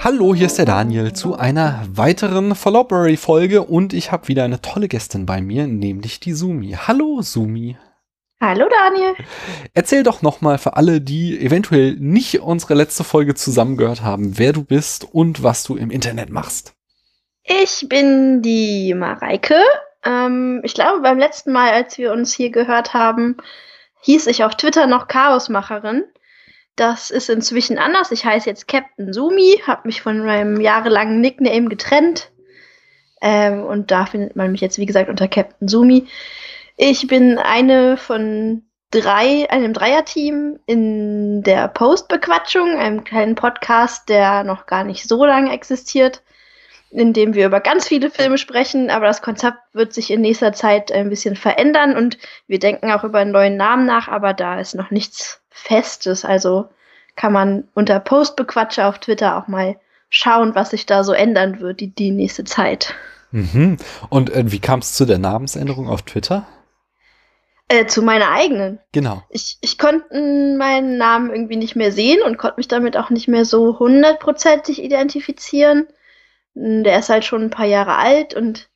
Hallo, hier ist der Daniel zu einer weiteren Followberry-Folge und ich habe wieder eine tolle Gästin bei mir, nämlich die Sumi. Hallo, Sumi. Hallo Daniel. Erzähl doch nochmal für alle, die eventuell nicht unsere letzte Folge zusammengehört haben, wer du bist und was du im Internet machst. Ich bin die Mareike. Ähm, ich glaube, beim letzten Mal, als wir uns hier gehört haben, hieß ich auf Twitter noch Chaosmacherin. Das ist inzwischen anders. Ich heiße jetzt Captain Sumi, habe mich von meinem jahrelangen Nickname getrennt. Ähm, und da findet man mich jetzt, wie gesagt, unter Captain Sumi. Ich bin eine von drei, einem Dreierteam in der Postbequatschung, einem kleinen Podcast, der noch gar nicht so lange existiert, in dem wir über ganz viele Filme sprechen, aber das Konzept wird sich in nächster Zeit ein bisschen verändern und wir denken auch über einen neuen Namen nach, aber da ist noch nichts Festes, also kann man unter Postbequatsche auf Twitter auch mal schauen, was sich da so ändern wird die, die nächste Zeit. Mhm. Und äh, wie kam es zu der Namensänderung auf Twitter? Äh, zu meiner eigenen. Genau. Ich, ich konnte meinen Namen irgendwie nicht mehr sehen und konnte mich damit auch nicht mehr so hundertprozentig identifizieren. Der ist halt schon ein paar Jahre alt und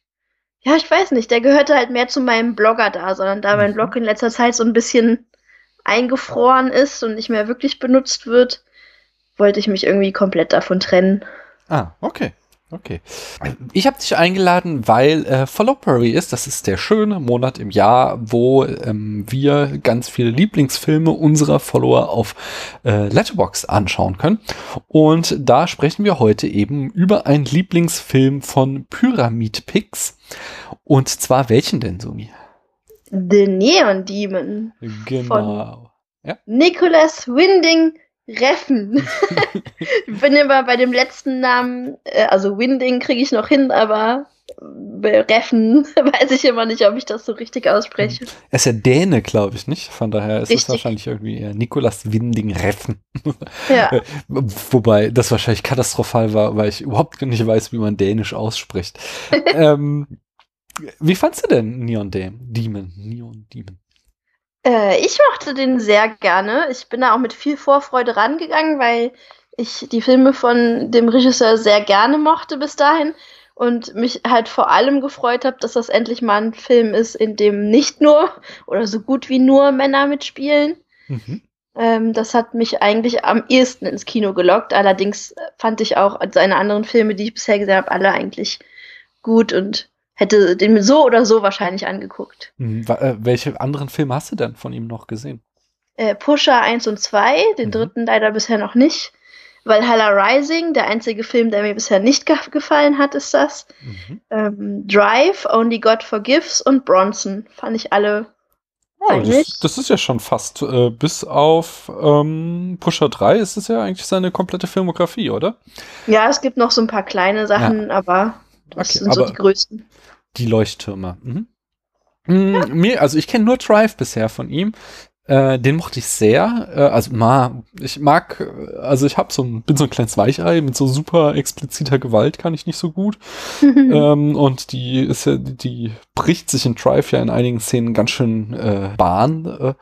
ja, ich weiß nicht, der gehörte halt mehr zu meinem Blogger da, sondern da mein mhm. Blog in letzter Zeit so ein bisschen eingefroren ist und nicht mehr wirklich benutzt wird, wollte ich mich irgendwie komplett davon trennen. Ah, okay. Okay. Ich habe dich eingeladen, weil äh, Followberry ist. Das ist der schöne Monat im Jahr, wo ähm, wir ganz viele Lieblingsfilme unserer Follower auf äh, Letterbox anschauen können. Und da sprechen wir heute eben über einen Lieblingsfilm von Pyramid Pix. Und zwar welchen denn, Sumi? The Neon Demon. Genau. Ja. Nicholas Winding Reffen. ich bin immer bei dem letzten Namen, äh, also Winding kriege ich noch hin, aber Reffen weiß ich immer nicht, ob ich das so richtig ausspreche. Er ist ja Däne, glaube ich, nicht? Von daher ist richtig. es wahrscheinlich irgendwie eher Nikolas Winding Reffen. Ja. Äh, wobei das wahrscheinlich katastrophal war, weil ich überhaupt nicht weiß, wie man Dänisch ausspricht. ähm, wie fandst du denn Neon Demon? Neon Demon. Äh, ich mochte den sehr gerne. Ich bin da auch mit viel Vorfreude rangegangen, weil ich die Filme von dem Regisseur sehr gerne mochte bis dahin und mich halt vor allem gefreut habe, dass das endlich mal ein Film ist, in dem nicht nur oder so gut wie nur Männer mitspielen. Mhm. Ähm, das hat mich eigentlich am ehesten ins Kino gelockt. Allerdings fand ich auch seine anderen Filme, die ich bisher gesehen habe, alle eigentlich gut und hätte den mir so oder so wahrscheinlich angeguckt. Mhm. Äh, welche anderen Filme hast du denn von ihm noch gesehen? Äh, Pusher 1 und 2, den mhm. dritten leider bisher noch nicht. Valhalla Rising, der einzige Film, der mir bisher nicht ge gefallen hat, ist das. Mhm. Ähm, Drive, Only God Forgives und Bronson fand ich alle Oh, das, das, ist ja schon fast äh, bis auf ähm, Pusher 3 ist es ja eigentlich seine komplette Filmografie, oder? Ja, es gibt noch so ein paar kleine Sachen, ja. aber das okay, sind so die größten. Die Leuchttürme. Mhm. Ja. Mir, also ich kenne nur Drive bisher von ihm. Äh, den mochte ich sehr. Äh, also ma, ich mag, also ich hab so ein, bin so ein kleines Weichei mit so super expliziter Gewalt kann ich nicht so gut. ähm, und die ist ja, die bricht sich in Drive ja in einigen Szenen ganz schön äh, Bahn. Äh,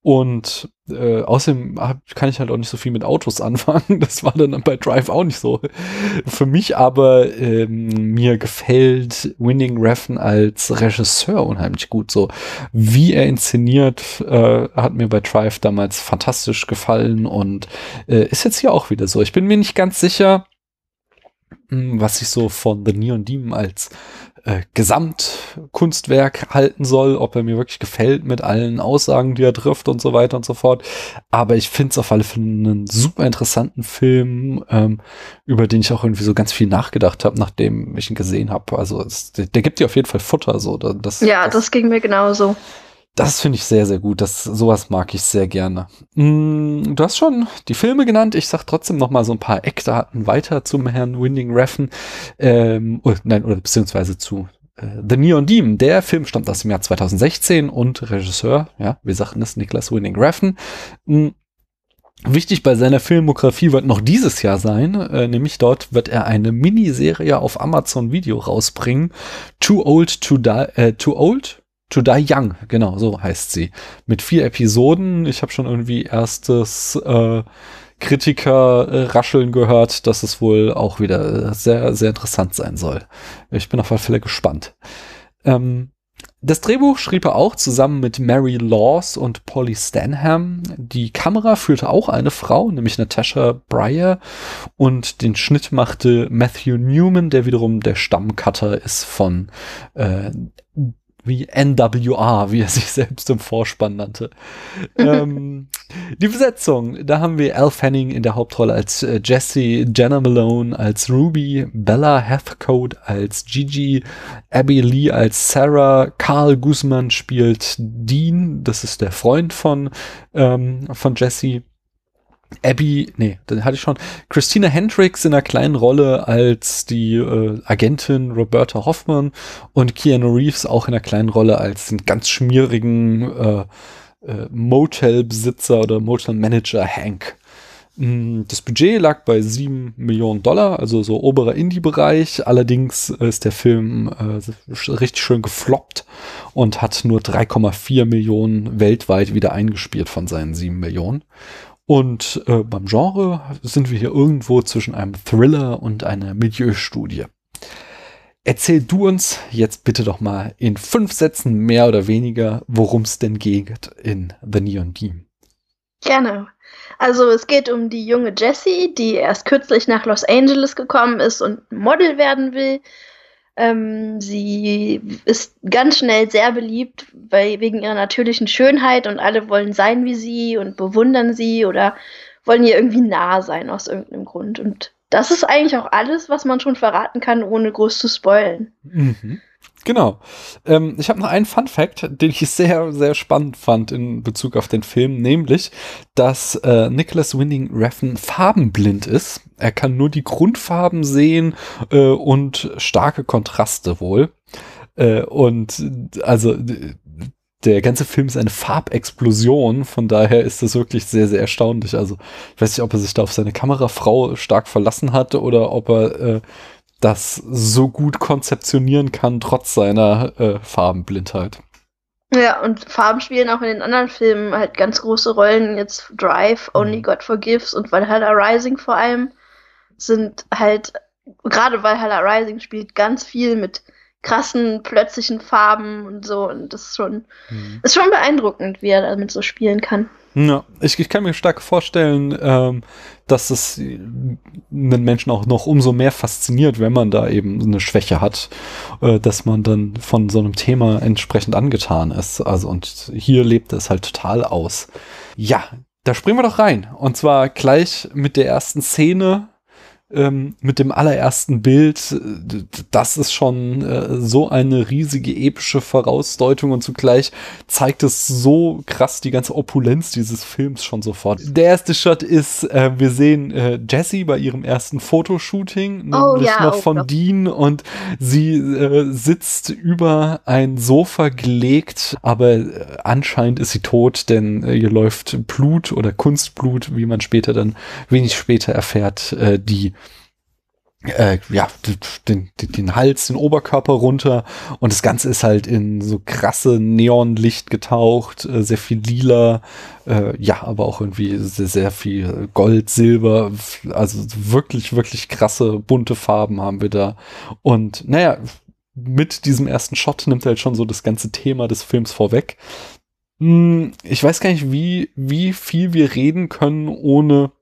und äh, außerdem hab, kann ich halt auch nicht so viel mit Autos anfangen. Das war dann bei Drive auch nicht so. Für mich aber ähm, mir gefällt Winning Refn als Regisseur unheimlich gut. So wie er inszeniert, äh, hat mir bei Drive damals fantastisch gefallen und äh, ist jetzt hier auch wieder so. Ich bin mir nicht ganz sicher, hm, was ich so von The Neon Demon als äh, Gesamtkunstwerk halten soll, ob er mir wirklich gefällt mit allen Aussagen, die er trifft und so weiter und so fort. Aber ich finde es auf alle Fälle einen super interessanten Film, ähm, über den ich auch irgendwie so ganz viel nachgedacht habe, nachdem ich ihn gesehen habe. Also es, der, der, gibt dir auf jeden Fall Futter. So, das, ja, das, das ging mir genauso. Das finde ich sehr, sehr gut. Das, sowas mag ich sehr gerne. Mm, du hast schon die Filme genannt. Ich sag trotzdem noch mal so ein paar Eckdaten weiter zum Herrn Winding Refn. Ähm, oder, nein, oder beziehungsweise zu äh, The Neon Demon. Der Film stammt aus dem Jahr 2016 und Regisseur, ja, wir sagten es, Niklas Winding Refn. Mm, Wichtig bei seiner Filmografie wird noch dieses Jahr sein, äh, nämlich dort wird er eine Miniserie auf Amazon Video rausbringen. Too Old to Die, äh, Too Old To Die Young, genau, so heißt sie. Mit vier Episoden. Ich habe schon irgendwie erstes äh, Kritiker äh, rascheln gehört, dass es wohl auch wieder äh, sehr, sehr interessant sein soll. Ich bin auf alle Fälle gespannt. Ähm, das Drehbuch schrieb er auch zusammen mit Mary Laws und Polly Stanham. Die Kamera führte auch eine Frau, nämlich Natasha Breyer. Und den Schnitt machte Matthew Newman, der wiederum der Stammcutter ist von äh, wie NWR, wie er sich selbst im Vorspann nannte. ähm, die Besetzung, da haben wir Al Fanning in der Hauptrolle als äh, Jessie, Jenna Malone als Ruby, Bella Heathcote als Gigi, Abby Lee als Sarah, Carl Guzman spielt Dean, das ist der Freund von, ähm, von Jessie. Abby, nee, dann hatte ich schon Christina Hendricks in einer kleinen Rolle als die äh, Agentin Roberta Hoffman und Keanu Reeves auch in einer kleinen Rolle als den ganz schmierigen äh, äh, Motel-Besitzer oder Motel-Manager Hank. Mm, das Budget lag bei sieben Millionen Dollar, also so oberer Indie-Bereich. Allerdings ist der Film äh, richtig schön gefloppt und hat nur 3,4 Millionen weltweit wieder eingespielt von seinen sieben Millionen. Und äh, beim Genre sind wir hier irgendwo zwischen einem Thriller und einer Milieustudie. Erzähl du uns jetzt bitte doch mal in fünf Sätzen mehr oder weniger, worum es denn geht in The Neon Team. Gerne. Also es geht um die junge Jessie, die erst kürzlich nach Los Angeles gekommen ist und Model werden will ähm, sie ist ganz schnell sehr beliebt weil, wegen ihrer natürlichen Schönheit und alle wollen sein wie sie und bewundern sie oder wollen ihr irgendwie nah sein aus irgendeinem Grund. Und das ist eigentlich auch alles, was man schon verraten kann, ohne groß zu spoilen. Mhm. Genau. Ähm, ich habe noch einen Fun Fact, den ich sehr, sehr spannend fand in Bezug auf den Film, nämlich, dass äh, Nicholas Winding Refn farbenblind ist. Er kann nur die Grundfarben sehen äh, und starke Kontraste wohl. Äh, und also der ganze Film ist eine Farbexplosion, von daher ist das wirklich sehr, sehr erstaunlich. Also ich weiß nicht, ob er sich da auf seine Kamerafrau stark verlassen hat oder ob er äh, das so gut konzeptionieren kann, trotz seiner äh, Farbenblindheit. Ja, und Farben spielen auch in den anderen Filmen halt ganz große Rollen. Jetzt Drive, Only mhm. God Forgives und Valhalla Rising vor allem sind halt, gerade Valhalla Rising spielt ganz viel mit krassen, plötzlichen Farben und so. Und das ist schon, mhm. ist schon beeindruckend, wie er damit so spielen kann. Ja, ich, ich kann mir stark vorstellen, ähm, dass es einen Menschen auch noch umso mehr fasziniert, wenn man da eben eine Schwäche hat, äh, dass man dann von so einem Thema entsprechend angetan ist. Also und hier lebt es halt total aus. Ja, da springen wir doch rein. Und zwar gleich mit der ersten Szene, ähm, mit dem allerersten Bild, das ist schon äh, so eine riesige epische Vorausdeutung und zugleich zeigt es so krass die ganze Opulenz dieses Films schon sofort. Der erste Shot ist, äh, wir sehen äh, Jessie bei ihrem ersten Fotoshooting, oh, nämlich ja, noch oh, von Dean und sie äh, sitzt über ein Sofa gelegt, aber äh, anscheinend ist sie tot, denn äh, ihr läuft Blut oder Kunstblut, wie man später dann wenig später erfährt, äh, die äh, ja, den, den, den Hals, den Oberkörper runter. Und das Ganze ist halt in so krasse Neonlicht getaucht, äh, sehr viel lila, äh, ja, aber auch irgendwie sehr, sehr viel Gold, Silber, also wirklich, wirklich krasse, bunte Farben haben wir da. Und naja, mit diesem ersten Shot nimmt er halt schon so das ganze Thema des Films vorweg. Hm, ich weiß gar nicht, wie, wie viel wir reden können, ohne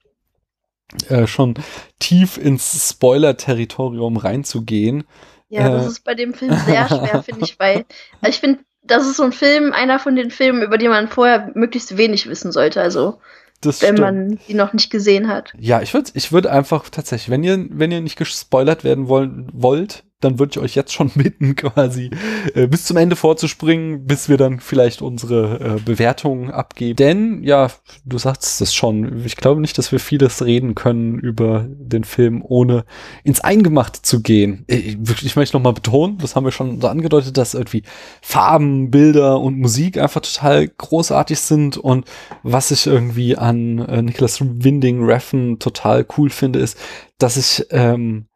äh, schon tief ins Spoiler-Territorium reinzugehen. Ja, das äh, ist bei dem Film sehr schwer, finde ich, weil also ich finde, das ist so ein Film, einer von den Filmen, über die man vorher möglichst wenig wissen sollte. Also das wenn stimmt. man die noch nicht gesehen hat. Ja, ich würde ich würde einfach tatsächlich, wenn ihr, wenn ihr nicht gespoilert werden wollen, wollt, dann würde ich euch jetzt schon bitten, quasi äh, bis zum Ende vorzuspringen, bis wir dann vielleicht unsere äh, Bewertungen abgeben. Denn, ja, du sagst es schon, ich glaube nicht, dass wir vieles reden können über den Film, ohne ins Eingemachte zu gehen. Äh, ich, ich möchte nochmal betonen, das haben wir schon so angedeutet, dass irgendwie Farben, Bilder und Musik einfach total großartig sind und was ich irgendwie an äh, Nicholas Winding Reffen total cool finde, ist, dass ich ähm,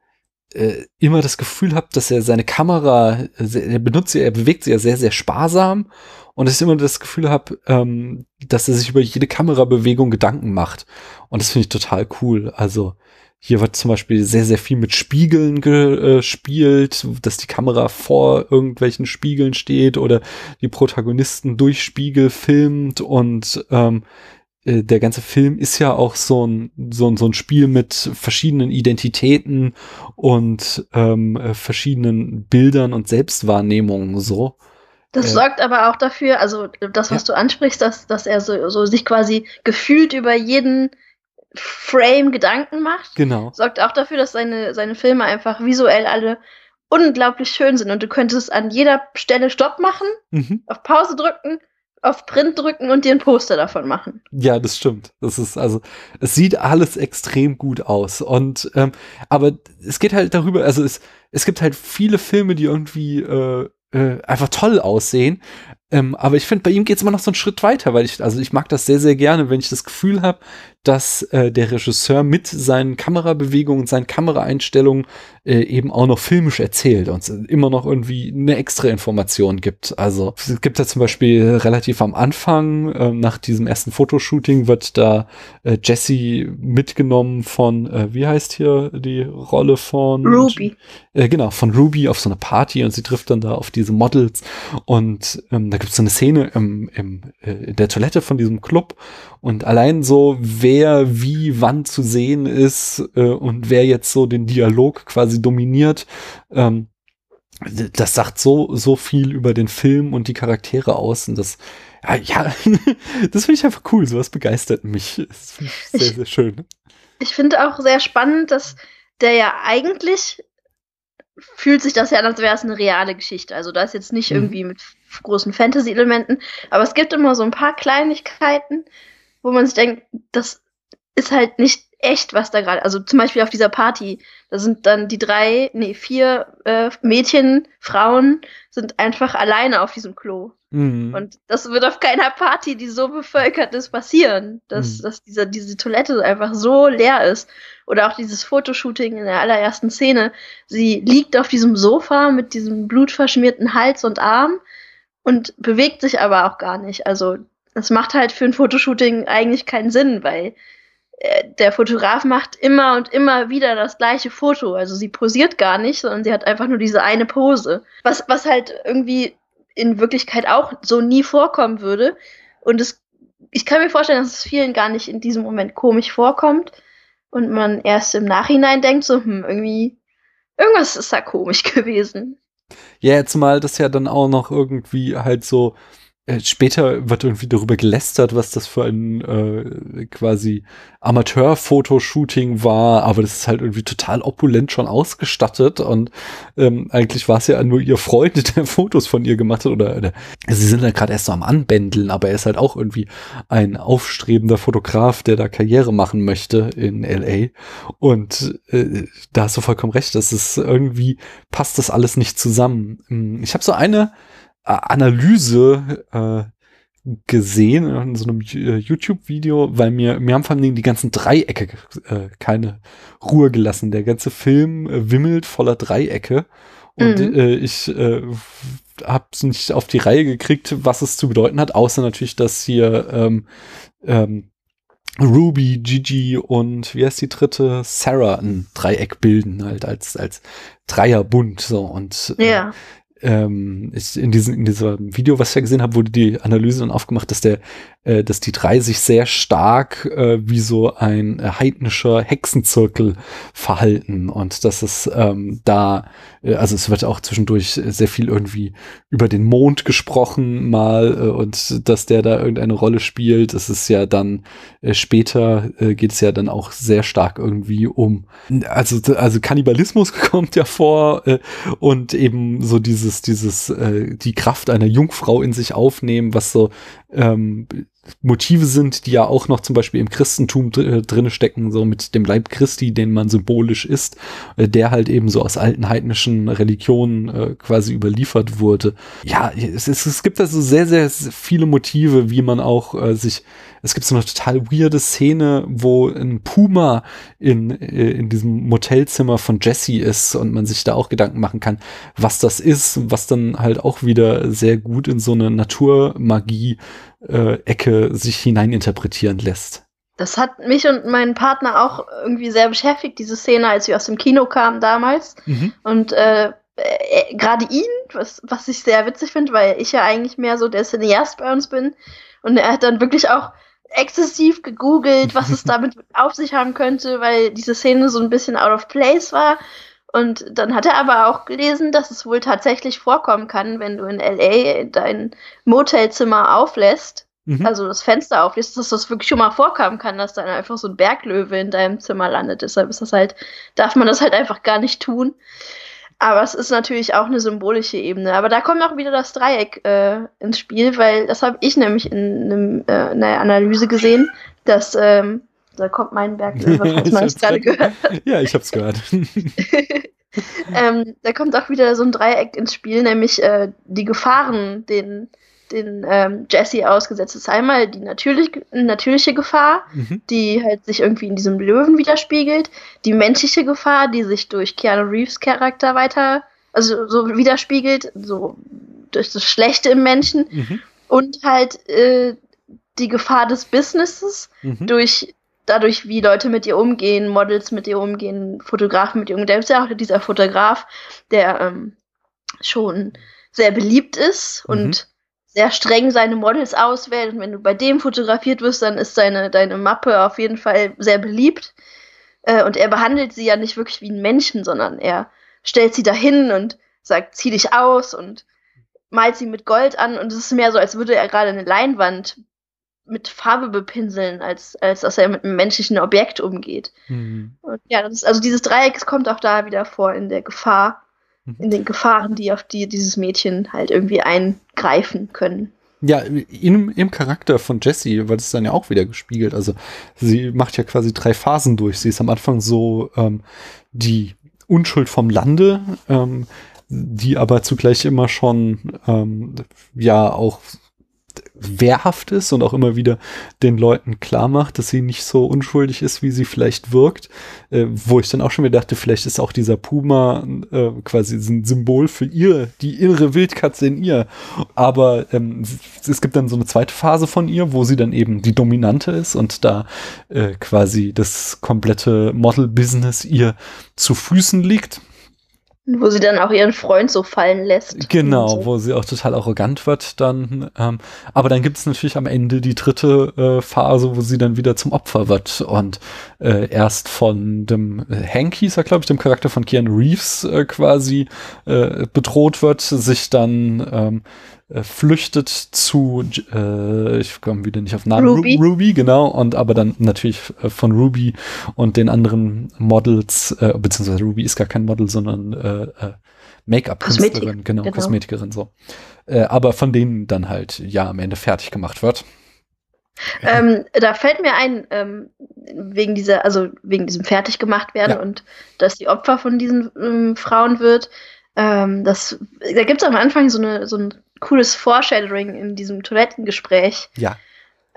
äh, immer das Gefühl habe, dass er seine Kamera, er benutzt sie, er bewegt sie ja sehr, sehr sparsam und dass ich immer das Gefühl habe, ähm, dass er sich über jede Kamerabewegung Gedanken macht. Und das finde ich total cool. Also hier wird zum Beispiel sehr, sehr viel mit Spiegeln gespielt, dass die Kamera vor irgendwelchen Spiegeln steht oder die Protagonisten durch Spiegel filmt und ähm, äh, der ganze Film ist ja auch so ein, so ein, so ein Spiel mit verschiedenen Identitäten und ähm, äh, verschiedenen Bildern und Selbstwahrnehmungen so. Das äh, sorgt aber auch dafür, also das, was ja. du ansprichst, dass, dass er so, so sich quasi gefühlt über jeden Frame Gedanken macht. Genau. Sorgt auch dafür, dass seine, seine Filme einfach visuell alle unglaublich schön sind und du könntest an jeder Stelle Stopp machen, mhm. auf Pause drücken auf Print drücken und dir ein Poster davon machen. Ja, das stimmt. Das ist also, es sieht alles extrem gut aus. Und ähm, aber es geht halt darüber, also es, es gibt halt viele Filme, die irgendwie äh, äh, einfach toll aussehen. Ähm, aber ich finde, bei ihm geht es immer noch so einen Schritt weiter, weil ich, also ich mag das sehr, sehr gerne, wenn ich das Gefühl habe, dass äh, der Regisseur mit seinen Kamerabewegungen und seinen Kameraeinstellungen äh, eben auch noch filmisch erzählt und immer noch irgendwie eine extra Information gibt. Also es gibt da zum Beispiel relativ am Anfang, äh, nach diesem ersten Fotoshooting, wird da äh, Jesse mitgenommen von, äh, wie heißt hier die Rolle von Ruby. Äh, genau, von Ruby auf so eine Party und sie trifft dann da auf diese Models und ähm, da gibt es so eine Szene im, im, äh, in der Toilette von diesem Club und allein so, wer wie wann zu sehen ist äh, und wer jetzt so den Dialog quasi dominiert, ähm, das sagt so, so viel über den Film und die Charaktere aus. Und das, ja, ja das finde ich einfach cool. Sowas begeistert mich. Das finde ich sehr, ich, sehr schön. Ich finde auch sehr spannend, dass der ja eigentlich fühlt sich das ja an, als wäre es eine reale Geschichte. Also da ist jetzt nicht mhm. irgendwie mit großen Fantasy-Elementen, aber es gibt immer so ein paar Kleinigkeiten, wo man sich denkt, das ist halt nicht echt, was da gerade, also zum Beispiel auf dieser Party, da sind dann die drei, nee, vier äh, Mädchen, Frauen sind einfach alleine auf diesem Klo. Mhm. Und das wird auf keiner Party, die so bevölkert ist, passieren, dass, mhm. dass diese, diese Toilette einfach so leer ist. Oder auch dieses Fotoshooting in der allerersten Szene. Sie liegt auf diesem Sofa mit diesem blutverschmierten Hals und Arm und bewegt sich aber auch gar nicht. Also das macht halt für ein Fotoshooting eigentlich keinen Sinn, weil äh, der Fotograf macht immer und immer wieder das gleiche Foto. Also sie posiert gar nicht, sondern sie hat einfach nur diese eine Pose. Was, was halt irgendwie in Wirklichkeit auch so nie vorkommen würde. Und es, ich kann mir vorstellen, dass es vielen gar nicht in diesem Moment komisch vorkommt und man erst im Nachhinein denkt, so, hm, irgendwie, irgendwas ist da komisch gewesen. Ja, jetzt mal das ja dann auch noch irgendwie halt so später wird irgendwie darüber gelästert, was das für ein äh, quasi Amateur-Fotoshooting war, aber das ist halt irgendwie total opulent schon ausgestattet und ähm, eigentlich war es ja nur ihr Freund, der Fotos von ihr gemacht hat oder, oder sie sind ja gerade erst so am Anbändeln, aber er ist halt auch irgendwie ein aufstrebender Fotograf, der da Karriere machen möchte in LA und äh, da hast du vollkommen recht, das ist irgendwie passt das alles nicht zusammen. Hm, ich habe so eine Analyse äh, gesehen in so einem äh, YouTube-Video, weil mir, mir haben vor allem die ganzen Dreiecke äh, keine Ruhe gelassen. Der ganze Film äh, wimmelt voller Dreiecke und mhm. äh, ich äh, habe es nicht auf die Reihe gekriegt, was es zu bedeuten hat, außer natürlich, dass hier ähm, ähm, Ruby, Gigi und wie heißt die dritte? Sarah ein Dreieck bilden, halt als, als Dreierbund, so und äh, ja ähm, ist in diesem in diesem Video, was ich ja gesehen habe, wurde die Analyse dann aufgemacht, dass der, äh, dass die drei sich sehr stark äh, wie so ein äh, heidnischer Hexenzirkel verhalten und dass es ähm, da, äh, also es wird auch zwischendurch sehr viel irgendwie über den Mond gesprochen mal äh, und dass der da irgendeine Rolle spielt. Es ist ja dann äh, später äh, geht es ja dann auch sehr stark irgendwie um, also also Kannibalismus kommt ja vor äh, und eben so diese dieses, dieses, äh, die Kraft einer Jungfrau in sich aufnehmen, was so ähm, Motive sind, die ja auch noch zum Beispiel im Christentum dr äh, drinne stecken, so mit dem Leib Christi, den man symbolisch ist, äh, der halt eben so aus alten heidnischen Religionen äh, quasi überliefert wurde. Ja, es, es, es gibt also sehr, sehr viele Motive, wie man auch äh, sich es gibt so eine total weirde Szene, wo ein Puma in, äh, in diesem Motelzimmer von Jesse ist und man sich da auch Gedanken machen kann, was das ist, was dann halt auch wieder sehr gut in so eine Naturmagie-Ecke sich hineininterpretieren lässt. Das hat mich und meinen Partner auch irgendwie sehr beschäftigt, diese Szene, als wir aus dem Kino kamen damals. Mhm. Und äh, äh, gerade ihn, was, was ich sehr witzig finde, weil ich ja eigentlich mehr so der Cineast bei uns bin. Und er hat dann wirklich auch exzessiv gegoogelt, was es damit auf sich haben könnte, weil diese Szene so ein bisschen out of place war. Und dann hat er aber auch gelesen, dass es wohl tatsächlich vorkommen kann, wenn du in LA dein Motelzimmer auflässt, mhm. also das Fenster auflässt, dass das wirklich schon mal vorkommen kann, dass dann einfach so ein Berglöwe in deinem Zimmer landet. Deshalb ist das halt, darf man das halt einfach gar nicht tun. Aber es ist natürlich auch eine symbolische Ebene. Aber da kommt auch wieder das Dreieck äh, ins Spiel, weil das habe ich nämlich in, einem, äh, einer Analyse gesehen, dass ähm, da kommt mein Berglöwe, falls man es gerade gehört hat. Ja, ich habe es gehört. ähm, da kommt auch wieder so ein Dreieck ins Spiel, nämlich äh, die Gefahren, den den ähm, Jesse ausgesetzt ist. Einmal die natürlich, natürliche Gefahr, mhm. die halt sich irgendwie in diesem Löwen widerspiegelt, die menschliche Gefahr, die sich durch Keanu Reeves Charakter weiter, also so widerspiegelt, so durch das Schlechte im Menschen mhm. und halt äh, die Gefahr des Businesses mhm. durch dadurch, wie Leute mit ihr umgehen, Models mit ihr umgehen, Fotografen mit ihr umgehen. Der ist ja auch dieser Fotograf, der ähm, schon sehr beliebt ist und mhm sehr streng seine Models auswählt. Und wenn du bei dem fotografiert wirst, dann ist deine, deine Mappe auf jeden Fall sehr beliebt. Äh, und er behandelt sie ja nicht wirklich wie einen Menschen, sondern er stellt sie dahin und sagt, zieh dich aus und malt sie mit Gold an. Und es ist mehr so, als würde er gerade eine Leinwand mit Farbe bepinseln, als, als dass er mit einem menschlichen Objekt umgeht. Mhm. Und ja, ist, also dieses Dreieck kommt auch da wieder vor in der Gefahr. In den Gefahren, die auf die dieses Mädchen halt irgendwie eingreifen können. Ja, im, im Charakter von Jessie wird es dann ja auch wieder gespiegelt. Also sie macht ja quasi drei Phasen durch. Sie ist am Anfang so ähm, die Unschuld vom Lande, ähm, die aber zugleich immer schon ähm, ja auch wehrhaft ist und auch immer wieder den Leuten klar macht, dass sie nicht so unschuldig ist, wie sie vielleicht wirkt. Äh, wo ich dann auch schon wieder dachte, vielleicht ist auch dieser Puma äh, quasi ein Symbol für ihr, die innere Wildkatze in ihr. Aber ähm, es gibt dann so eine zweite Phase von ihr, wo sie dann eben die Dominante ist und da äh, quasi das komplette Model-Business ihr zu Füßen liegt wo sie dann auch ihren Freund so fallen lässt. Genau, so. wo sie auch total arrogant wird dann. Ähm, aber dann gibt es natürlich am Ende die dritte äh, Phase, wo sie dann wieder zum Opfer wird und äh, erst von dem äh, Hank hieß er, glaube ich, dem Charakter von Keanu Reeves äh, quasi äh, bedroht wird, sich dann ähm, äh, flüchtet zu, äh, ich komme wieder nicht auf Namen, Ruby. Ru Ruby, genau, und aber dann natürlich äh, von Ruby und den anderen Models, äh, beziehungsweise Ruby ist gar kein Model, sondern äh, äh, Make-up-Künstlerin, genau, genau, Kosmetikerin, so. Äh, aber von denen dann halt, ja, am Ende fertig gemacht wird. Ähm, da fällt mir ein, ähm, wegen dieser, also wegen diesem fertig gemacht werden ja. und dass die Opfer von diesen ähm, Frauen wird, ähm, das, da gibt es am Anfang so, eine, so ein cooles Foreshadowing in diesem Toilettengespräch. Ja.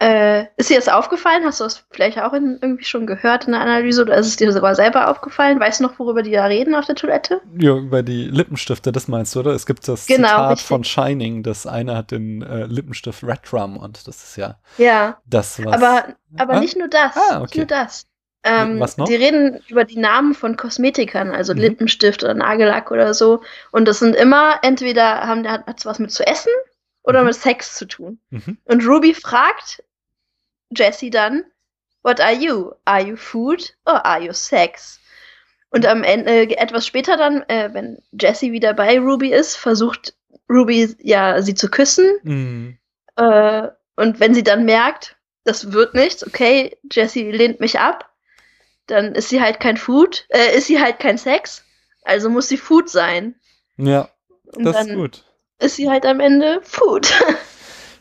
Äh, ist dir das aufgefallen? Hast du das vielleicht auch in, irgendwie schon gehört in der Analyse oder ist es dir sogar selber aufgefallen? Weißt du noch, worüber die da reden auf der Toilette? Ja, über die Lippenstifte, das meinst du, oder? Es gibt das genau, Zitat richtig. von Shining, das eine hat den äh, Lippenstift Red Rum und das ist ja, ja. das, was. Aber, aber ah? nicht nur das. Ah, okay. Nicht nur das. Ähm, was noch? Die reden über die Namen von Kosmetikern, also mhm. Lippenstift oder Nagellack oder so. Und das sind immer entweder haben hat es was mit zu essen oder mhm. mit Sex zu tun. Mhm. Und Ruby fragt Jesse dann, What are you? Are you food or are you sex? Und am Ende, äh, etwas später dann, äh, wenn Jesse wieder bei Ruby ist, versucht Ruby ja sie zu küssen. Mhm. Äh, und wenn sie dann merkt, das wird nichts, okay, Jesse lehnt mich ab, dann ist sie halt kein Food, äh, ist sie halt kein Sex, also muss sie Food sein. Ja, Und das ist gut. Ist sie halt am Ende Food.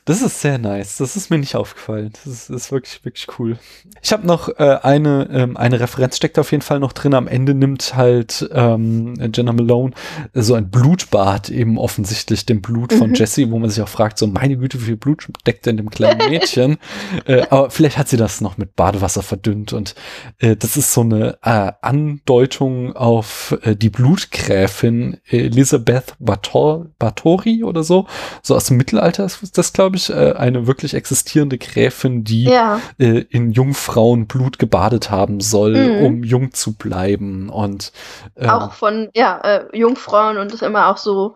Das ist sehr nice. Das ist mir nicht aufgefallen. Das ist, ist wirklich, wirklich cool. Ich habe noch äh, eine, ähm, eine Referenz steckt auf jeden Fall noch drin. Am Ende nimmt halt ähm, Jenna Malone so ein Blutbad eben offensichtlich dem Blut von mhm. Jesse, wo man sich auch fragt, so meine Güte, wie viel Blut steckt denn dem kleinen Mädchen? äh, aber vielleicht hat sie das noch mit Badewasser verdünnt und äh, das ist so eine äh, Andeutung auf äh, die Blutgräfin Elisabeth Bathory oder so, so aus dem Mittelalter ist das, glaube ich, äh, eine wirklich existierende Gräfin, die ja. äh, in Jungfrauen Blut gebadet haben soll, mhm. um jung zu bleiben und ähm, auch von ja äh, Jungfrauen und das immer auch so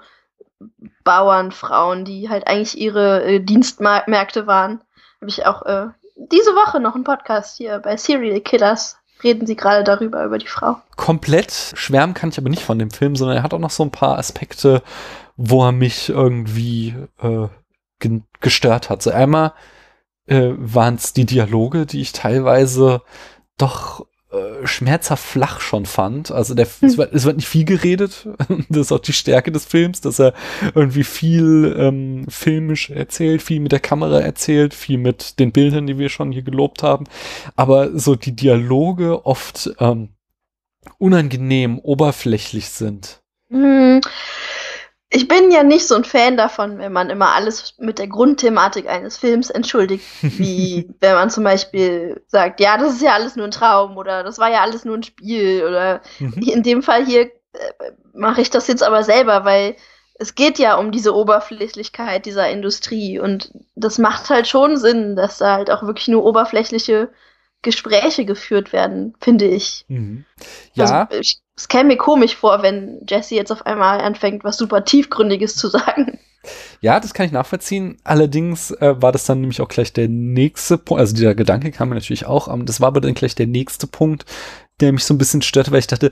Bauernfrauen, die halt eigentlich ihre äh, Dienstmärkte waren. Habe ich auch äh, diese Woche noch einen Podcast hier bei Serial Killers reden sie gerade darüber, über die Frau. Komplett schwärmen kann ich aber nicht von dem Film, sondern er hat auch noch so ein paar Aspekte, wo er mich irgendwie äh, gestört hat. So einmal äh, waren es die Dialoge, die ich teilweise doch äh, schmerzhaft flach schon fand. Also der, hm. es, wird, es, wird, nicht viel geredet. das ist auch die Stärke des Films, dass er irgendwie viel ähm, filmisch erzählt, viel mit der Kamera erzählt, viel mit den Bildern, die wir schon hier gelobt haben. Aber so die Dialoge oft ähm, unangenehm, oberflächlich sind. Hm ich bin ja nicht so ein Fan davon, wenn man immer alles mit der Grundthematik eines Films entschuldigt, wie wenn man zum Beispiel sagt, ja, das ist ja alles nur ein Traum oder das war ja alles nur ein Spiel oder mhm. in dem Fall hier äh, mache ich das jetzt aber selber, weil es geht ja um diese Oberflächlichkeit dieser Industrie und das macht halt schon Sinn, dass da halt auch wirklich nur oberflächliche Gespräche geführt werden, finde ich. Mhm. Ja. Also, ich es käme mir komisch vor, wenn Jesse jetzt auf einmal anfängt, was super tiefgründiges zu sagen. Ja, das kann ich nachvollziehen. Allerdings äh, war das dann nämlich auch gleich der nächste Punkt. Also dieser Gedanke kam mir natürlich auch, aber das war aber dann gleich der nächste Punkt, der mich so ein bisschen störte, weil ich dachte,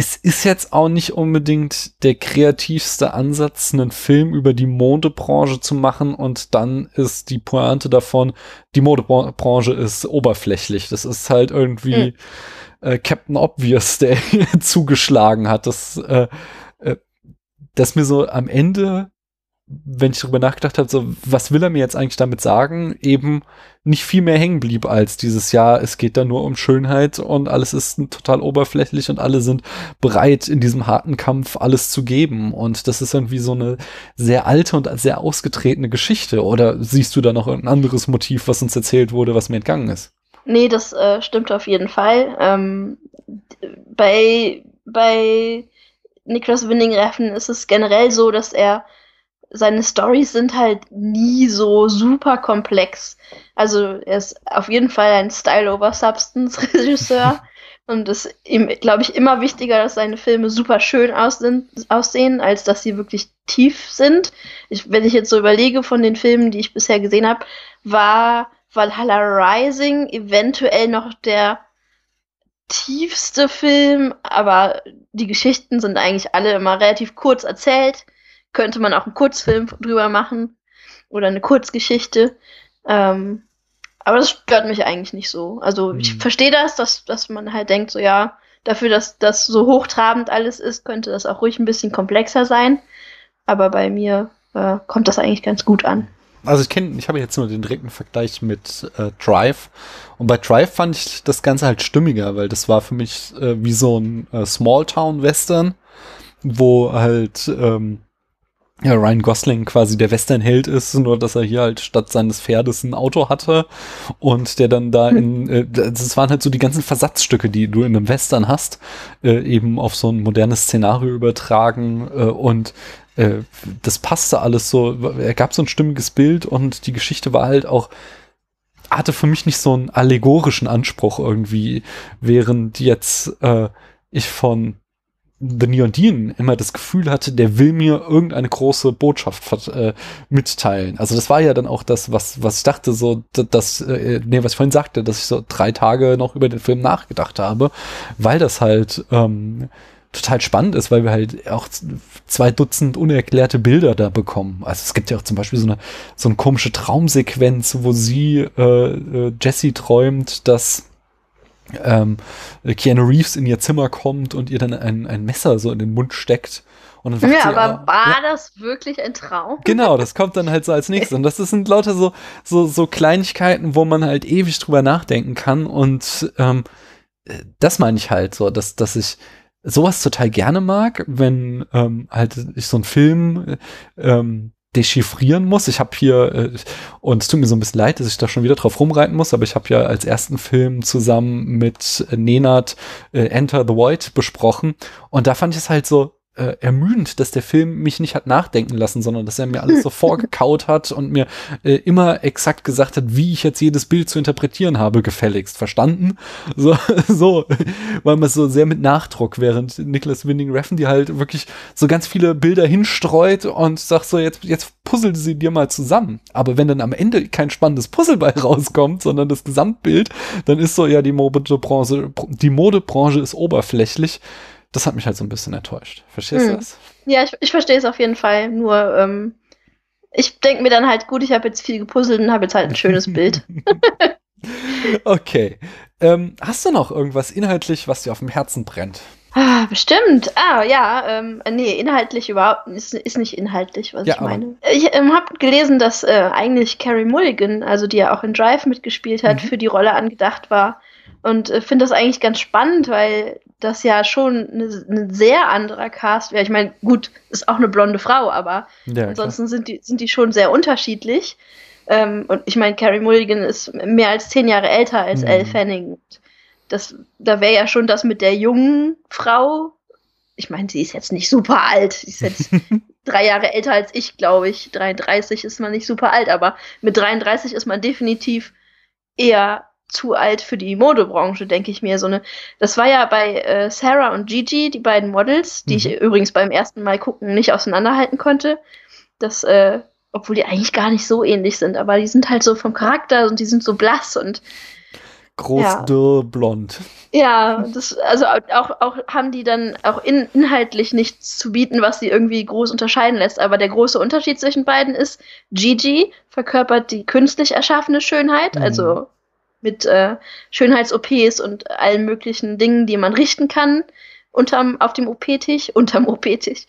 es ist jetzt auch nicht unbedingt der kreativste Ansatz, einen Film über die Modebranche zu machen und dann ist die Pointe davon, die Modebranche ist oberflächlich. Das ist halt irgendwie. Mhm äh, Captain Obvious, der zugeschlagen hat. Das, äh, äh, dass mir so am Ende, wenn ich darüber nachgedacht habe, so, was will er mir jetzt eigentlich damit sagen, eben nicht viel mehr hängen blieb als dieses Jahr. Es geht da nur um Schönheit und alles ist total oberflächlich und alle sind bereit, in diesem harten Kampf alles zu geben. Und das ist irgendwie so eine sehr alte und sehr ausgetretene Geschichte. Oder siehst du da noch ein anderes Motiv, was uns erzählt wurde, was mir entgangen ist? Nee, das äh, stimmt auf jeden Fall. Ähm, bei, bei Niklas Winning Reffen ist es generell so, dass er seine Stories sind halt nie so super komplex. Also er ist auf jeden Fall ein Style over Substance Regisseur und es ist ihm, glaube ich, immer wichtiger, dass seine Filme super schön aussehen, als dass sie wirklich tief sind. Ich, wenn ich jetzt so überlege von den Filmen, die ich bisher gesehen habe, war Valhalla Rising eventuell noch der tiefste Film, aber die Geschichten sind eigentlich alle immer relativ kurz erzählt. Könnte man auch einen Kurzfilm drüber machen oder eine Kurzgeschichte. Ähm, aber das stört mich eigentlich nicht so. Also ich hm. verstehe das, dass, dass man halt denkt, so ja, dafür, dass das so hochtrabend alles ist, könnte das auch ruhig ein bisschen komplexer sein. Aber bei mir äh, kommt das eigentlich ganz gut an also ich kenne, ich habe jetzt nur den direkten Vergleich mit äh, Drive. Und bei Drive fand ich das Ganze halt stimmiger, weil das war für mich äh, wie so ein äh, Smalltown-Western, wo halt ähm, ja, Ryan Gosling quasi der Westernheld ist, nur dass er hier halt statt seines Pferdes ein Auto hatte und der dann da in, hm. äh, das waren halt so die ganzen Versatzstücke, die du in einem Western hast, äh, eben auf so ein modernes Szenario übertragen äh, und äh, das passte alles so, er gab so ein stimmiges Bild und die Geschichte war halt auch, hatte für mich nicht so einen allegorischen Anspruch irgendwie, während jetzt äh, ich von The Neon Dean immer das Gefühl hatte, der will mir irgendeine große Botschaft äh, mitteilen. Also das war ja dann auch das, was, was ich dachte, so, das, äh, nee, was ich vorhin sagte, dass ich so drei Tage noch über den Film nachgedacht habe, weil das halt ähm, total spannend ist, weil wir halt auch zwei Dutzend unerklärte Bilder da bekommen. Also es gibt ja auch zum Beispiel so eine, so eine komische Traumsequenz, wo sie, äh, äh, Jessie träumt, dass ähm, Keanu Reeves in ihr Zimmer kommt und ihr dann ein, ein Messer so in den Mund steckt. Und dann ja, sie, aber ah, war ja, das wirklich ein Traum? Genau, das kommt dann halt so als nächstes. Und das sind lauter so, so, so Kleinigkeiten, wo man halt ewig drüber nachdenken kann. Und ähm, das meine ich halt so, dass, dass ich sowas total gerne mag, wenn ähm, halt ich so einen Film ähm, dechiffrieren muss. Ich habe hier, äh, und es tut mir so ein bisschen leid, dass ich da schon wieder drauf rumreiten muss, aber ich habe ja als ersten Film zusammen mit Nenad äh, Enter the Void besprochen. Und da fand ich es halt so, äh, ermüdend, dass der Film mich nicht hat nachdenken lassen, sondern dass er mir alles so vorgekaut hat und mir äh, immer exakt gesagt hat, wie ich jetzt jedes Bild zu interpretieren habe, gefälligst. Verstanden? So, so weil man es so sehr mit Nachdruck, während Nicholas Winding Refn die halt wirklich so ganz viele Bilder hinstreut und sagt so, jetzt, jetzt puzzle sie dir mal zusammen. Aber wenn dann am Ende kein spannendes Puzzle bei rauskommt, sondern das Gesamtbild, dann ist so, ja, die Modebranche, die Modebranche ist oberflächlich das hat mich halt so ein bisschen enttäuscht. Verstehst hm. du das? Ja, ich, ich verstehe es auf jeden Fall. Nur, ähm, ich denke mir dann halt, gut, ich habe jetzt viel gepuzzelt und habe jetzt halt ein schönes Bild. okay. Ähm, hast du noch irgendwas inhaltlich, was dir auf dem Herzen brennt? Ah, bestimmt. Ah, ja. Ähm, nee, inhaltlich überhaupt ist, ist nicht inhaltlich, was ja, ich meine. Ich ähm, habe gelesen, dass äh, eigentlich Carrie Mulligan, also die ja auch in Drive mitgespielt hat, mhm. für die Rolle angedacht war. Und äh, finde das eigentlich ganz spannend, weil das ja schon ein ne sehr anderer Cast wäre. Ich meine, gut, ist auch eine blonde Frau, aber ja, ansonsten sind die, sind die schon sehr unterschiedlich. Ähm, und ich meine, Carrie Mulligan ist mehr als zehn Jahre älter als mhm. Elle Fanning. Das, da wäre ja schon das mit der jungen Frau. Ich meine, sie ist jetzt nicht super alt. Sie ist jetzt drei Jahre älter als ich, glaube ich. 33 ist man nicht super alt, aber mit 33 ist man definitiv eher zu alt für die Modebranche, denke ich mir. So eine, das war ja bei äh, Sarah und Gigi, die beiden Models, die mhm. ich übrigens beim ersten Mal gucken nicht auseinanderhalten konnte. Das, äh, obwohl die eigentlich gar nicht so ähnlich sind, aber die sind halt so vom Charakter und die sind so blass und groß, ja. dürr, blond. Ja, das, also auch, auch haben die dann auch in, inhaltlich nichts zu bieten, was sie irgendwie groß unterscheiden lässt. Aber der große Unterschied zwischen beiden ist, Gigi verkörpert die künstlich erschaffene Schönheit, mhm. also mit äh, Schönheits-OPs und allen möglichen Dingen, die man richten kann, unterm, auf dem OP-Tisch, unterm OP-Tisch.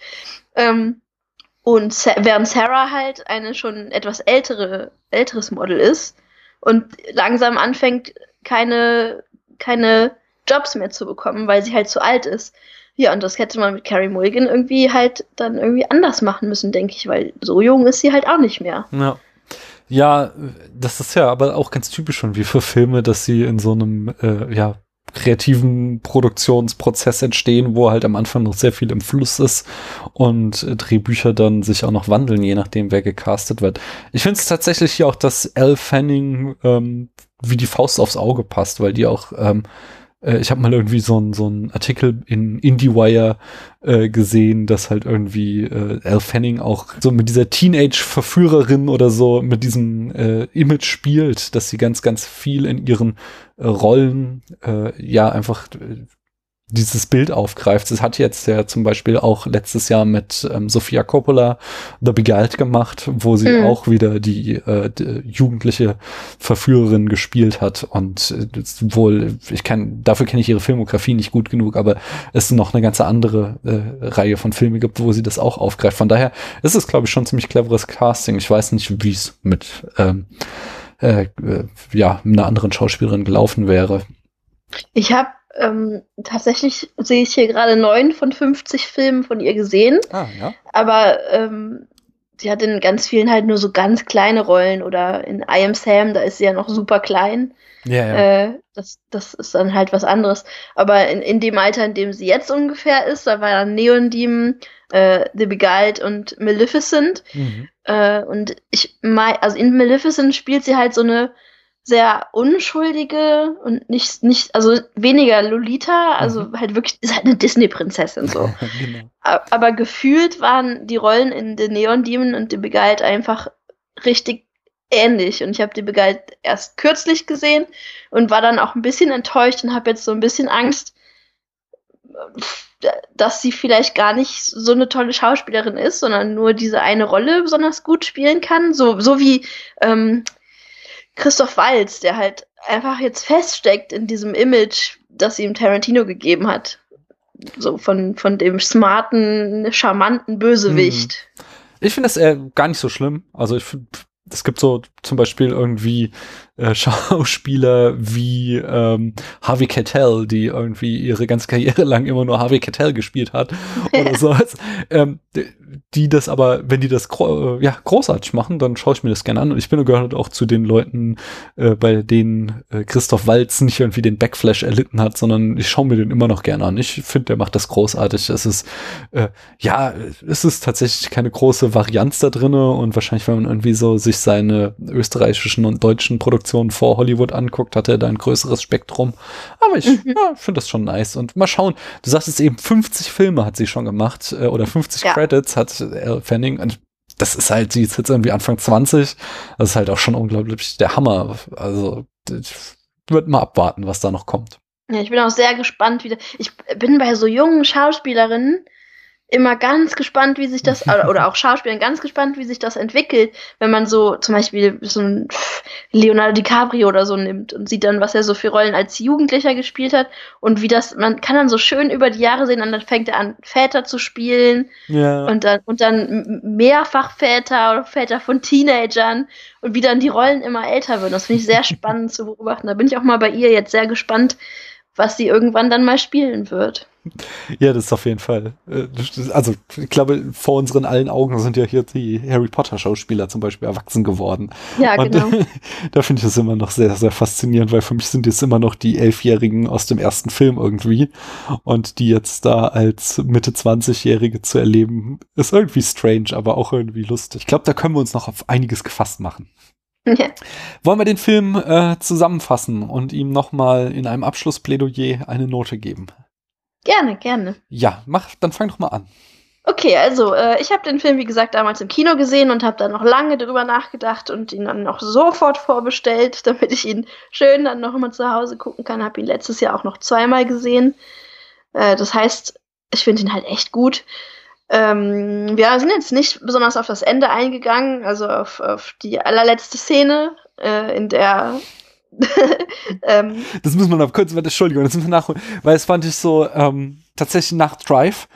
Ähm, und Sa während Sarah halt eine schon etwas ältere, älteres Model ist und langsam anfängt, keine, keine Jobs mehr zu bekommen, weil sie halt zu alt ist. Ja, und das hätte man mit Carrie Mulligan irgendwie halt dann irgendwie anders machen müssen, denke ich, weil so jung ist sie halt auch nicht mehr. Ja. Ja, das ist ja aber auch ganz typisch schon wie für Filme, dass sie in so einem, äh, ja, kreativen Produktionsprozess entstehen, wo halt am Anfang noch sehr viel im Fluss ist und äh, Drehbücher dann sich auch noch wandeln, je nachdem, wer gecastet wird. Ich finde es tatsächlich hier auch, dass Elle Fanning ähm, wie die Faust aufs Auge passt, weil die auch ähm, äh, ich habe mal irgendwie so ein so ein Artikel in IndieWire äh, gesehen, dass halt irgendwie äh, Al Fanning auch so mit dieser Teenage-Verführerin oder so mit diesem äh, Image spielt, dass sie ganz, ganz viel in ihren äh, Rollen äh, ja einfach äh, dieses Bild aufgreift. Es hat jetzt ja zum Beispiel auch letztes Jahr mit ähm, Sofia Coppola The Beguiled gemacht, wo sie mhm. auch wieder die, äh, die, jugendliche Verführerin gespielt hat und äh, wohl, ich kann, dafür kenne ich ihre Filmografie nicht gut genug, aber es noch eine ganze andere äh, Reihe von Filmen gibt, wo sie das auch aufgreift. Von daher ist es, glaube ich, schon ziemlich cleveres Casting. Ich weiß nicht, wie es mit ähm, äh, äh, ja, einer anderen Schauspielerin gelaufen wäre. Ich habe ähm, tatsächlich sehe ich hier gerade neun von 50 Filmen von ihr gesehen. Ah, ja. Aber ähm, sie hat in ganz vielen halt nur so ganz kleine Rollen oder in I Am Sam, da ist sie ja noch super klein. Ja, ja. Äh, das, das ist dann halt was anderes. Aber in, in dem Alter, in dem sie jetzt ungefähr ist, da war dann Neon Demon, äh, The Beguiled und Maleficent. Mhm. Äh, und ich meine, also in Maleficent spielt sie halt so eine sehr unschuldige und nicht, nicht, also weniger Lolita, also mhm. halt wirklich, ist halt eine Disney-Prinzessin so. genau. Aber gefühlt waren die Rollen in The Neon Demon und The Beguiled einfach richtig ähnlich. Und ich habe The Beguiled erst kürzlich gesehen und war dann auch ein bisschen enttäuscht und habe jetzt so ein bisschen Angst, dass sie vielleicht gar nicht so eine tolle Schauspielerin ist, sondern nur diese eine Rolle besonders gut spielen kann. So, so wie ähm, Christoph Waltz, der halt einfach jetzt feststeckt in diesem Image, das ihm Tarantino gegeben hat. So von, von dem smarten, charmanten Bösewicht. Hm. Ich finde das eher gar nicht so schlimm. Also ich finde, es gibt so zum Beispiel irgendwie äh, Schauspieler wie ähm, Harvey Keitel, die irgendwie ihre ganze Karriere lang immer nur Harvey Keitel gespielt hat oder so. Ähm, die das aber, wenn die das gro äh, ja, großartig machen, dann schaue ich mir das gerne an. Und ich bin gehört auch zu den Leuten, äh, bei denen äh, Christoph Walz nicht irgendwie den Backflash erlitten hat, sondern ich schaue mir den immer noch gerne an. Ich finde, der macht das großartig. Es ist, äh, ja, es ist tatsächlich keine große Varianz da drinne und wahrscheinlich, wenn man irgendwie so sich seine österreichischen und deutschen Produktionen vor Hollywood anguckt, hat er da ein größeres Spektrum. Aber ich mhm. ja, finde das schon nice. Und mal schauen, du sagst es eben, 50 Filme hat sie schon gemacht äh, oder 50 ja. Credits hat Elle Fanning. Und das ist halt, sie ist jetzt irgendwie Anfang 20. Das ist halt auch schon unglaublich der Hammer. Also, ich würde mal abwarten, was da noch kommt. Ja, ich bin auch sehr gespannt wieder. Ich bin bei so jungen Schauspielerinnen, immer ganz gespannt, wie sich das, oder auch Schauspielern ganz gespannt, wie sich das entwickelt, wenn man so zum Beispiel so ein Leonardo DiCaprio oder so nimmt und sieht dann, was er so für Rollen als Jugendlicher gespielt hat und wie das, man kann dann so schön über die Jahre sehen und dann fängt er an, Väter zu spielen ja. und dann, und dann mehrfach Väter oder Väter von Teenagern und wie dann die Rollen immer älter werden. Das finde ich sehr spannend zu beobachten. Da bin ich auch mal bei ihr jetzt sehr gespannt, was sie irgendwann dann mal spielen wird. Ja, das ist auf jeden Fall. Äh, also, ich glaube, vor unseren allen Augen sind ja hier die Harry Potter Schauspieler zum Beispiel erwachsen geworden. Ja, Und genau. da finde ich das immer noch sehr, sehr faszinierend, weil für mich sind jetzt immer noch die Elfjährigen aus dem ersten Film irgendwie. Und die jetzt da als Mitte 20-Jährige zu erleben, ist irgendwie strange, aber auch irgendwie lustig. Ich glaube, da können wir uns noch auf einiges gefasst machen. Ja. Wollen wir den Film äh, zusammenfassen und ihm nochmal in einem Abschlussplädoyer eine Note geben? Gerne, gerne. Ja, mach, dann fang doch mal an. Okay, also äh, ich habe den Film, wie gesagt, damals im Kino gesehen und habe dann noch lange drüber nachgedacht und ihn dann noch sofort vorbestellt, damit ich ihn schön dann noch immer zu Hause gucken kann. Habe ihn letztes Jahr auch noch zweimal gesehen. Äh, das heißt, ich finde ihn halt echt gut. Ähm, wir sind jetzt nicht besonders auf das Ende eingegangen, also auf, auf die allerletzte Szene, äh, in der ähm, das muss man noch kurz, Entschuldigung, das müssen wir nachholen, weil es fand ich so, ähm, tatsächlich nach Drive,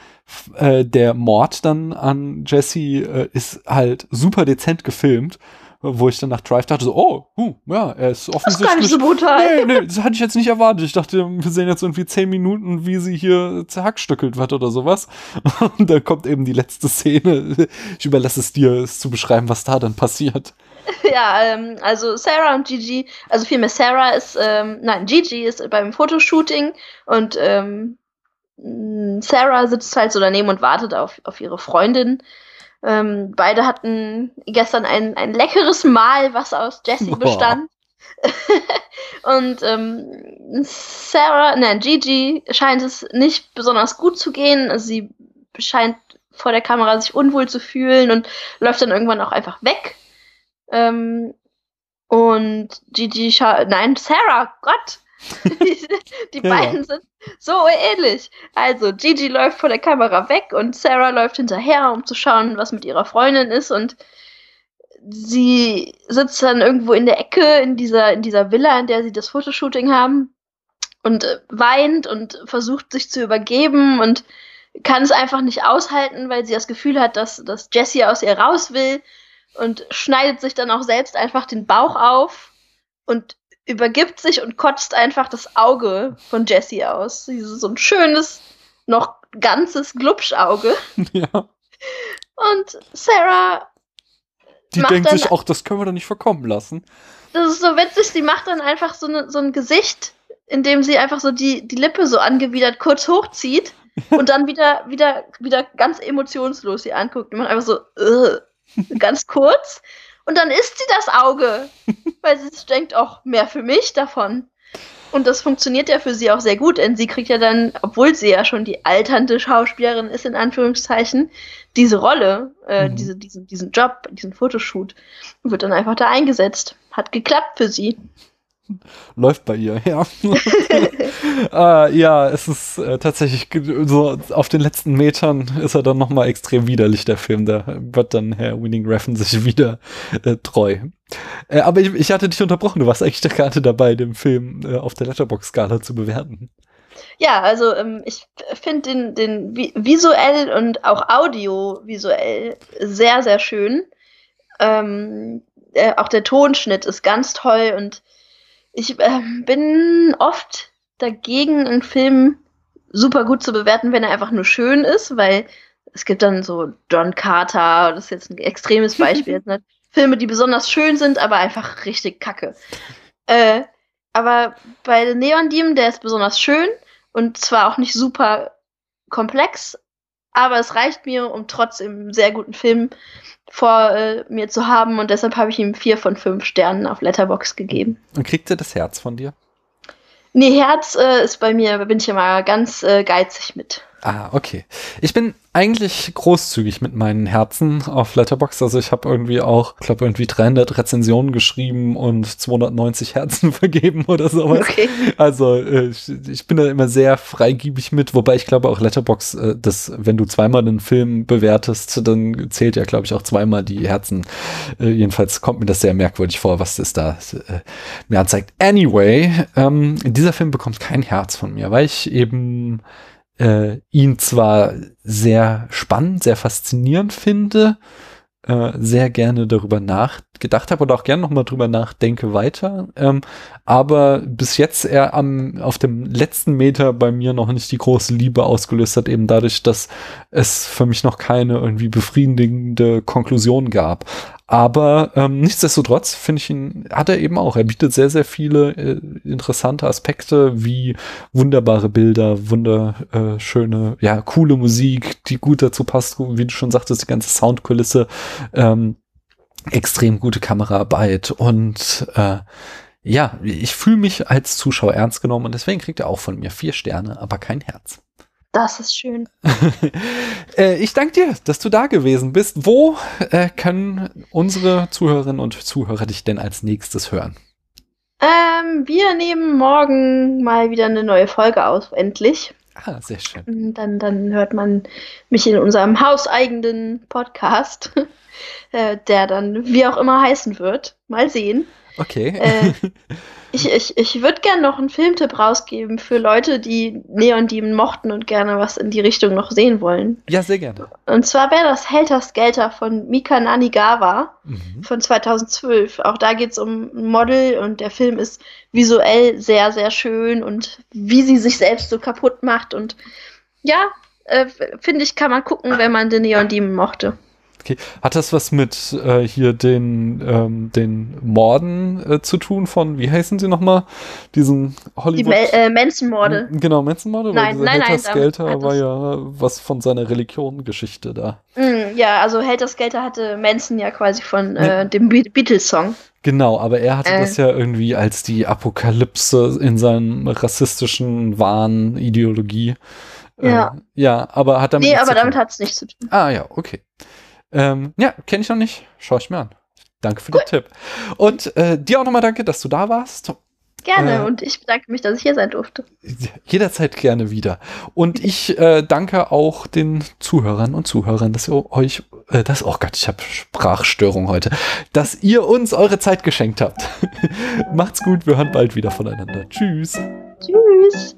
äh, der Mord dann an Jesse äh, ist halt super dezent gefilmt wo ich dann nach Drive dachte, so, oh, huh, ja, er ist offensichtlich. Das ist gar nicht so brutal. Nee, nee, das hatte ich jetzt nicht erwartet. Ich dachte, wir sehen jetzt irgendwie zehn Minuten, wie sie hier zerhackstückelt wird oder sowas. Und dann kommt eben die letzte Szene. Ich überlasse es dir, es zu beschreiben, was da dann passiert. Ja, ähm, also Sarah und Gigi, also vielmehr Sarah ist, ähm, nein, Gigi ist beim Fotoshooting und ähm, Sarah sitzt halt so daneben und wartet auf, auf ihre Freundin. Ähm, beide hatten gestern ein, ein leckeres Mahl, was aus Jessie bestand. und ähm, Sarah, nein, Gigi scheint es nicht besonders gut zu gehen. Also sie scheint vor der Kamera sich unwohl zu fühlen und läuft dann irgendwann auch einfach weg. Ähm, und Gigi schaut, nein, Sarah, Gott, die ja. beiden sind so ähnlich. Also, Gigi läuft vor der Kamera weg und Sarah läuft hinterher, um zu schauen, was mit ihrer Freundin ist. Und sie sitzt dann irgendwo in der Ecke in dieser, in dieser Villa, in der sie das Fotoshooting haben und äh, weint und versucht sich zu übergeben und kann es einfach nicht aushalten, weil sie das Gefühl hat, dass, dass Jessie aus ihr raus will und schneidet sich dann auch selbst einfach den Bauch auf und übergibt sich und kotzt einfach das Auge von Jessie aus. So ein schönes, noch ganzes Glubschauge. Ja. Und Sarah. Die denkt sich auch, das können wir doch nicht verkommen lassen. Das ist so witzig, sie macht dann einfach so, ne, so ein Gesicht, in dem sie einfach so die, die Lippe so angewidert kurz hochzieht und dann wieder, wieder, wieder ganz emotionslos sie anguckt. Und man einfach so, Ugh. ganz kurz. Und dann isst sie das Auge, weil sie denkt, auch mehr für mich davon. Und das funktioniert ja für sie auch sehr gut, denn sie kriegt ja dann, obwohl sie ja schon die alternde Schauspielerin ist, in Anführungszeichen, diese Rolle, äh, mhm. diese, diesen, diesen Job, diesen Fotoshoot, wird dann einfach da eingesetzt. Hat geklappt für sie. Läuft bei ihr, ja. äh, ja, es ist äh, tatsächlich so auf den letzten Metern ist er dann nochmal extrem widerlich, der Film. Da wird dann Herr Winning Reffen sich wieder äh, treu. Äh, aber ich, ich, hatte dich unterbrochen, du warst eigentlich gerade dabei, den Film äh, auf der Letterbox-Skala zu bewerten. Ja, also ähm, ich finde den, den visuell und auch audiovisuell sehr, sehr schön. Ähm, äh, auch der Tonschnitt ist ganz toll und ich äh, bin oft dagegen, einen Film super gut zu bewerten, wenn er einfach nur schön ist, weil es gibt dann so John Carter, das ist jetzt ein extremes Beispiel, ne? Filme, die besonders schön sind, aber einfach richtig kacke. Äh, aber bei Neon Demon, der ist besonders schön und zwar auch nicht super komplex, aber es reicht mir, um trotzdem einen sehr guten Film vor äh, mir zu haben und deshalb habe ich ihm vier von fünf Sternen auf Letterbox gegeben. Und kriegt er das Herz von dir? Nee, Herz äh, ist bei mir, bin ich immer ganz äh, geizig mit. Ah, okay. Ich bin eigentlich großzügig mit meinen Herzen auf Letterbox. Also ich habe irgendwie auch, ich glaube, irgendwie 300 Rezensionen geschrieben und 290 Herzen vergeben oder sowas. Okay. Also äh, ich, ich, bin da immer sehr freigiebig mit, wobei ich glaube auch Letterbox, äh, dass wenn du zweimal einen Film bewertest, dann zählt ja, glaube ich, auch zweimal die Herzen. Äh, jedenfalls kommt mir das sehr merkwürdig vor, was das da mir anzeigt. Anyway, ähm, dieser Film bekommt kein Herz von mir, weil ich eben äh, ihn zwar sehr spannend, sehr faszinierend finde, äh, sehr gerne darüber nachgedacht habe oder auch gerne nochmal drüber nachdenke weiter, ähm, aber bis jetzt er am, auf dem letzten Meter bei mir noch nicht die große Liebe ausgelöst hat, eben dadurch, dass es für mich noch keine irgendwie befriedigende Konklusion gab. Aber ähm, nichtsdestotrotz finde ich ihn, hat er eben auch. Er bietet sehr, sehr viele äh, interessante Aspekte wie wunderbare Bilder, wunderschöne, äh, ja, coole Musik, die gut dazu passt, wie du schon sagtest, die ganze Soundkulisse, ähm, extrem gute Kameraarbeit und äh, ja, ich fühle mich als Zuschauer ernst genommen und deswegen kriegt er auch von mir vier Sterne, aber kein Herz. Das ist schön. äh, ich danke dir, dass du da gewesen bist. Wo äh, können unsere Zuhörerinnen und Zuhörer dich denn als nächstes hören? Ähm, wir nehmen morgen mal wieder eine neue Folge auf, endlich. Ah, sehr schön. Mm, dann, dann hört man mich in unserem hauseigenen Podcast, äh, der dann wie auch immer heißen wird. Mal sehen. Okay. Äh, ich ich, ich würde gerne noch einen Filmtipp rausgeben für Leute, die Neon Demon mochten und gerne was in die Richtung noch sehen wollen. Ja, sehr gerne. Und zwar wäre das Helter Skelter von Mika Nanigawa mhm. von 2012. Auch da geht es um ein Model und der Film ist visuell sehr, sehr schön und wie sie sich selbst so kaputt macht. Und ja, äh, finde ich, kann man gucken, wenn man den Neon Demon mochte. Okay. Hat das was mit äh, hier den, ähm, den Morden äh, zu tun von, wie heißen sie nochmal? Diesen Hollywood... Die äh, Manson-Morde. Genau, Manson-Morde. Nein, nein, nein. Skelter war ja was von seiner Religion-Geschichte da. Mm, ja, also Helter Skelter hatte Manson ja quasi von äh, dem Be Beatles-Song. Genau, aber er hatte äh. das ja irgendwie als die Apokalypse in seinem rassistischen Wahn, Ideologie. Ja. Äh, ja, aber hat damit. Nee, aber damit hat es nichts zu tun. Ah ja, okay. Ähm, ja, kenne ich noch nicht. Schau ich mir an. Danke für Gut. den Tipp. Und äh, dir auch nochmal danke, dass du da warst. Gerne äh, und ich bedanke mich, dass ich hier sein durfte. Jederzeit gerne wieder. Und ich äh, danke auch den Zuhörern und Zuhörern, dass ihr euch, äh, das, oh Gott, ich habe Sprachstörung heute, dass ihr uns eure Zeit geschenkt habt. Macht's gut, wir hören bald wieder voneinander. Tschüss. Tschüss.